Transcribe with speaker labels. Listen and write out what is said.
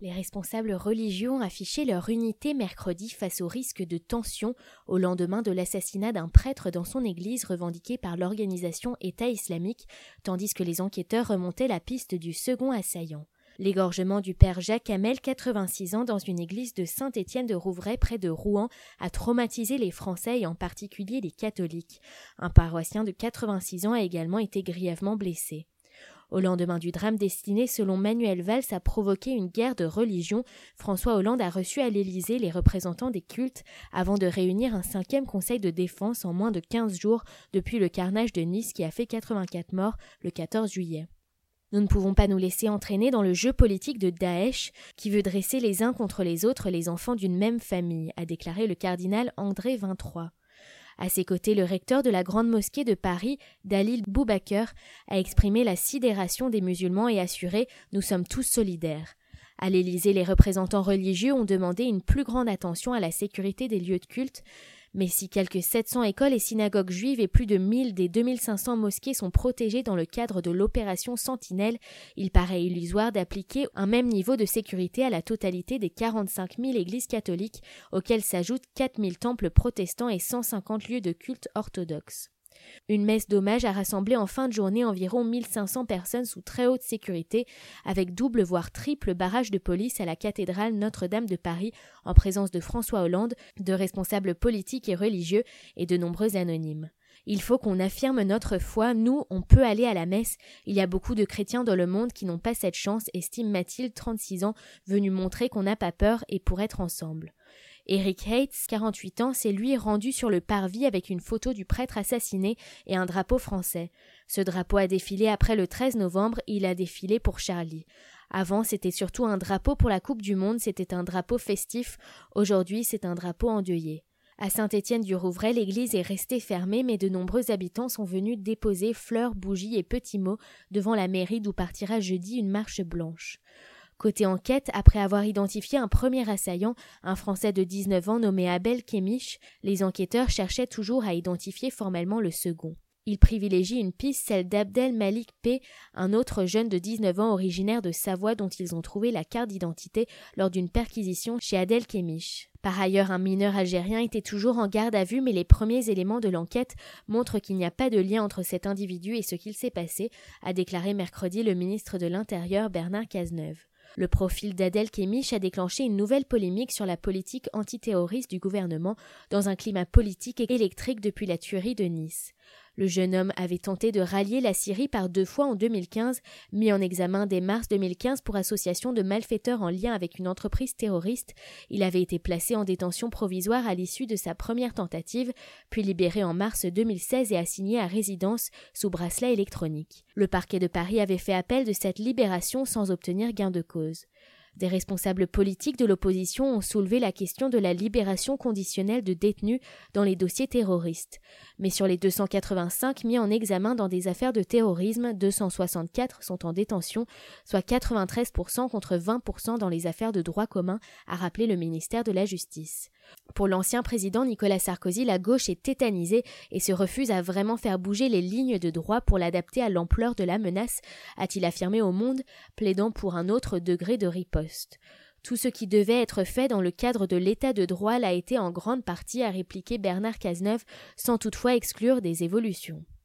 Speaker 1: Les responsables religieux ont affiché leur unité mercredi face au risque de tension au lendemain de l'assassinat d'un prêtre dans son église revendiqué par l'organisation État islamique, tandis que les enquêteurs remontaient la piste du second assaillant. L'égorgement du père Jacques Hamel, 86 ans, dans une église de Saint-Étienne de Rouvray près de Rouen, a traumatisé les Français et en particulier les catholiques. Un paroissien de 86 ans a également été grièvement blessé. Au lendemain du drame destiné, selon Manuel Valls, à provoquer une guerre de religion, François Hollande a reçu à l'Élysée les représentants des cultes avant de réunir un cinquième conseil de défense en moins de 15 jours depuis le carnage de Nice qui a fait 84 morts le 14 juillet. Nous ne pouvons pas nous laisser entraîner dans le jeu politique de Daesh qui veut dresser les uns contre les autres les enfants d'une même famille, a déclaré le cardinal André XXIII. À ses côtés, le recteur de la Grande Mosquée de Paris, Dalil Boubaker, a exprimé la sidération des musulmans et assuré Nous sommes tous solidaires. À l'Élysée, les représentants religieux ont demandé une plus grande attention à la sécurité des lieux de culte, mais si quelques 700 écoles et synagogues juives et plus de 1000 des 2500 mosquées sont protégées dans le cadre de l'opération Sentinelle, il paraît illusoire d'appliquer un même niveau de sécurité à la totalité des 45 000 églises catholiques, auxquelles s'ajoutent 4 000 temples protestants et 150 lieux de culte orthodoxes. Une messe d'hommage a rassemblé en fin de journée environ 1500 personnes sous très haute sécurité, avec double voire triple barrage de police à la cathédrale Notre-Dame de Paris, en présence de François Hollande, de responsables politiques et religieux et de nombreux anonymes. Il faut qu'on affirme notre foi, nous, on peut aller à la messe. Il y a beaucoup de chrétiens dans le monde qui n'ont pas cette chance, estime Mathilde, 36 ans, venue montrer qu'on n'a pas peur et pour être ensemble. Eric Hates, 48 ans, s'est lui rendu sur le parvis avec une photo du prêtre assassiné et un drapeau français. Ce drapeau a défilé après le 13 novembre, il a défilé pour Charlie. Avant, c'était surtout un drapeau pour la Coupe du Monde, c'était un drapeau festif. Aujourd'hui, c'est un drapeau endeuillé. À Saint-Étienne-du-Rouvray, l'église est restée fermée, mais de nombreux habitants sont venus déposer fleurs, bougies et petits mots devant la mairie d'où partira jeudi une marche blanche. Côté enquête, après avoir identifié un premier assaillant, un Français de 19 ans nommé Abel Kémich, les enquêteurs cherchaient toujours à identifier formellement le second. Ils privilégient une piste, celle d'Abdel Malik P, un autre jeune de 19 ans originaire de Savoie dont ils ont trouvé la carte d'identité lors d'une perquisition chez Adel Kémich. Par ailleurs, un mineur algérien était toujours en garde à vue, mais les premiers éléments de l'enquête montrent qu'il n'y a pas de lien entre cet individu et ce qu'il s'est passé, a déclaré mercredi le ministre de l'Intérieur Bernard Cazeneuve. Le profil d'Adel Kémich a déclenché une nouvelle polémique sur la politique antiterroriste du gouvernement dans un climat politique électrique depuis la tuerie de Nice. Le jeune homme avait tenté de rallier la Syrie par deux fois en 2015, mis en examen dès mars 2015 pour association de malfaiteurs en lien avec une entreprise terroriste. Il avait été placé en détention provisoire à l'issue de sa première tentative, puis libéré en mars 2016 et assigné à résidence sous bracelet électronique. Le parquet de Paris avait fait appel de cette libération sans obtenir gain de cause. Des responsables politiques de l'opposition ont soulevé la question de la libération conditionnelle de détenus dans les dossiers terroristes. Mais sur les 285 mis en examen dans des affaires de terrorisme, 264 sont en détention, soit 93% contre 20% dans les affaires de droit commun, a rappelé le ministère de la Justice. Pour l'ancien président Nicolas Sarkozy, la gauche est tétanisée et se refuse à vraiment faire bouger les lignes de droit pour l'adapter à l'ampleur de la menace, a-t-il affirmé au Monde, plaidant pour un autre degré de riposte. Tout ce qui devait être fait dans le cadre de l'état de droit l'a été en grande partie, a répliqué Bernard Cazeneuve, sans toutefois exclure des évolutions.